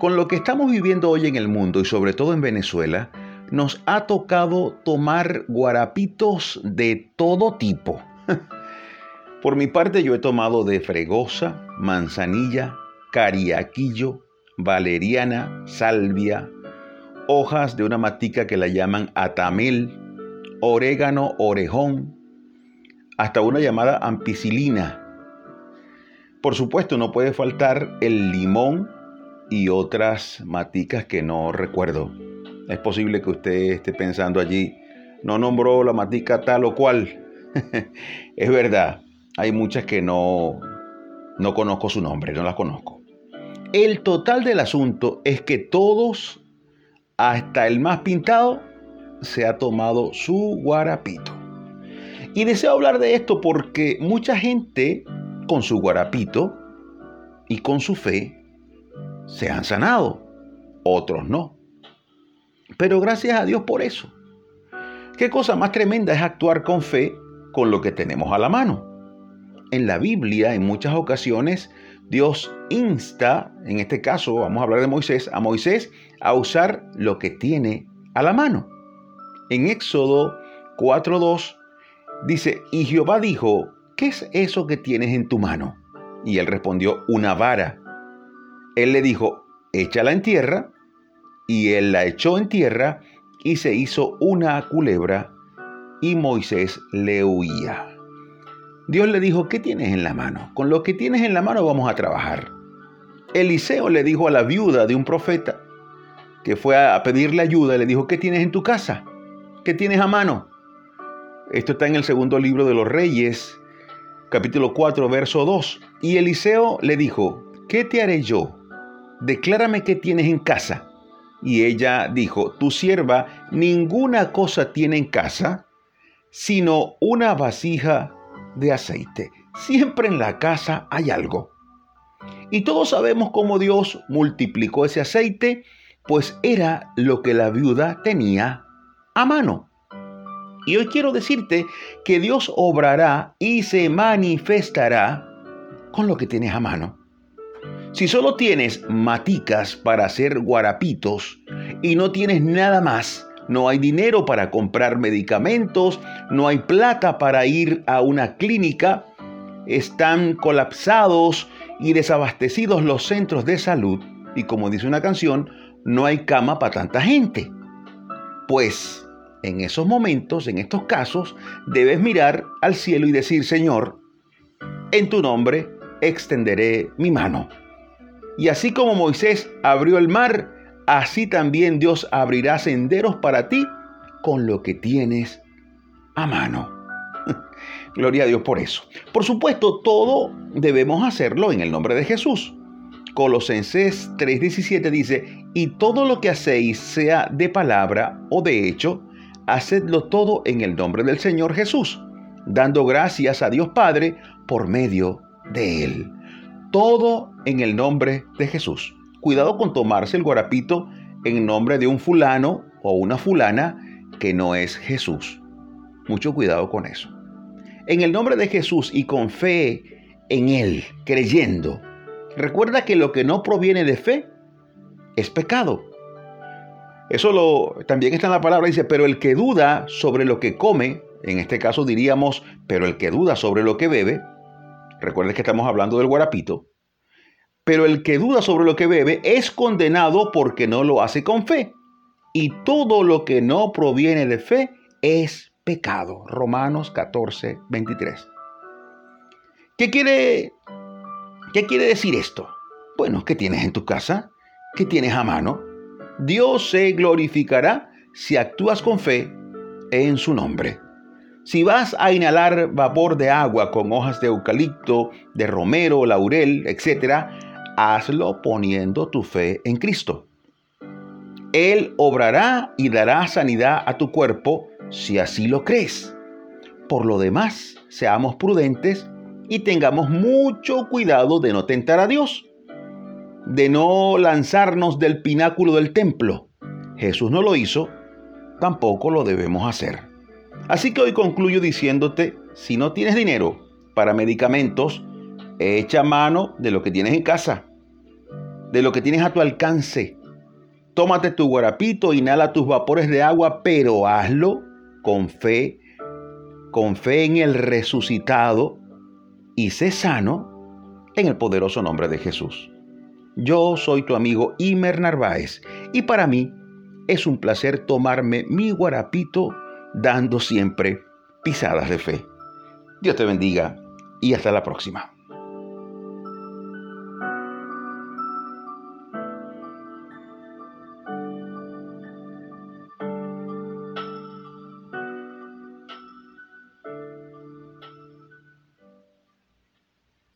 Con lo que estamos viviendo hoy en el mundo y sobre todo en Venezuela, nos ha tocado tomar guarapitos de todo tipo. Por mi parte yo he tomado de fregosa, manzanilla, cariaquillo, valeriana, salvia, hojas de una matica que la llaman atamel, orégano, orejón, hasta una llamada ampicilina. Por supuesto no puede faltar el limón y otras maticas que no recuerdo. Es posible que usted esté pensando allí, no nombró la matica tal o cual. es verdad, hay muchas que no, no conozco su nombre, no las conozco. El total del asunto es que todos, hasta el más pintado, se ha tomado su guarapito. Y deseo hablar de esto porque mucha gente con su guarapito y con su fe se han sanado, otros no. Pero gracias a Dios por eso. Qué cosa más tremenda es actuar con fe con lo que tenemos a la mano. En la Biblia, en muchas ocasiones, Dios insta, en este caso vamos a hablar de Moisés, a Moisés a usar lo que tiene a la mano. En Éxodo 4.2 dice, y Jehová dijo, ¿qué es eso que tienes en tu mano? Y él respondió, una vara. Él le dijo, échala en tierra, y él la echó en tierra y se hizo una culebra y Moisés le huía. Dios le dijo, ¿qué tienes en la mano? Con lo que tienes en la mano vamos a trabajar. Eliseo le dijo a la viuda de un profeta que fue a pedirle ayuda, le dijo, ¿qué tienes en tu casa? ¿Qué tienes a mano? Esto está en el segundo libro de los Reyes, capítulo 4, verso 2. Y Eliseo le dijo, ¿qué te haré yo? Declárame qué tienes en casa. Y ella dijo, tu sierva ninguna cosa tiene en casa, sino una vasija de aceite. Siempre en la casa hay algo. Y todos sabemos cómo Dios multiplicó ese aceite, pues era lo que la viuda tenía a mano. Y hoy quiero decirte que Dios obrará y se manifestará con lo que tienes a mano. Si solo tienes maticas para hacer guarapitos y no tienes nada más, no hay dinero para comprar medicamentos, no hay plata para ir a una clínica, están colapsados y desabastecidos los centros de salud y como dice una canción, no hay cama para tanta gente. Pues en esos momentos, en estos casos, debes mirar al cielo y decir, Señor, en tu nombre extenderé mi mano. Y así como Moisés abrió el mar, así también Dios abrirá senderos para ti con lo que tienes a mano. Gloria a Dios por eso. Por supuesto, todo debemos hacerlo en el nombre de Jesús. Colosenses 3:17 dice, y todo lo que hacéis, sea de palabra o de hecho, hacedlo todo en el nombre del Señor Jesús, dando gracias a Dios Padre por medio de Él. Todo en el nombre de Jesús. Cuidado con tomarse el guarapito en nombre de un fulano o una fulana que no es Jesús. Mucho cuidado con eso. En el nombre de Jesús y con fe en Él, creyendo. Recuerda que lo que no proviene de fe es pecado. Eso también está en la palabra, dice, pero el que duda sobre lo que come, en este caso diríamos, pero el que duda sobre lo que bebe, recuerden que estamos hablando del guarapito, pero el que duda sobre lo que bebe es condenado porque no lo hace con fe. Y todo lo que no proviene de fe es pecado. Romanos 14, 23. ¿Qué quiere, ¿Qué quiere decir esto? Bueno, ¿qué tienes en tu casa? ¿Qué tienes a mano? Dios se glorificará si actúas con fe en su nombre. Si vas a inhalar vapor de agua con hojas de eucalipto, de romero, laurel, etc., hazlo poniendo tu fe en Cristo. Él obrará y dará sanidad a tu cuerpo si así lo crees. Por lo demás, seamos prudentes y tengamos mucho cuidado de no tentar a Dios de no lanzarnos del pináculo del templo. Jesús no lo hizo, tampoco lo debemos hacer. Así que hoy concluyo diciéndote, si no tienes dinero para medicamentos, echa mano de lo que tienes en casa. de lo que tienes a tu alcance. Tómate tu guarapito, inhala tus vapores de agua, pero hazlo con fe, con fe en el resucitado y sé sano en el poderoso nombre de Jesús. Yo soy tu amigo Imer Narváez y para mí es un placer tomarme mi guarapito dando siempre pisadas de fe. Dios te bendiga y hasta la próxima.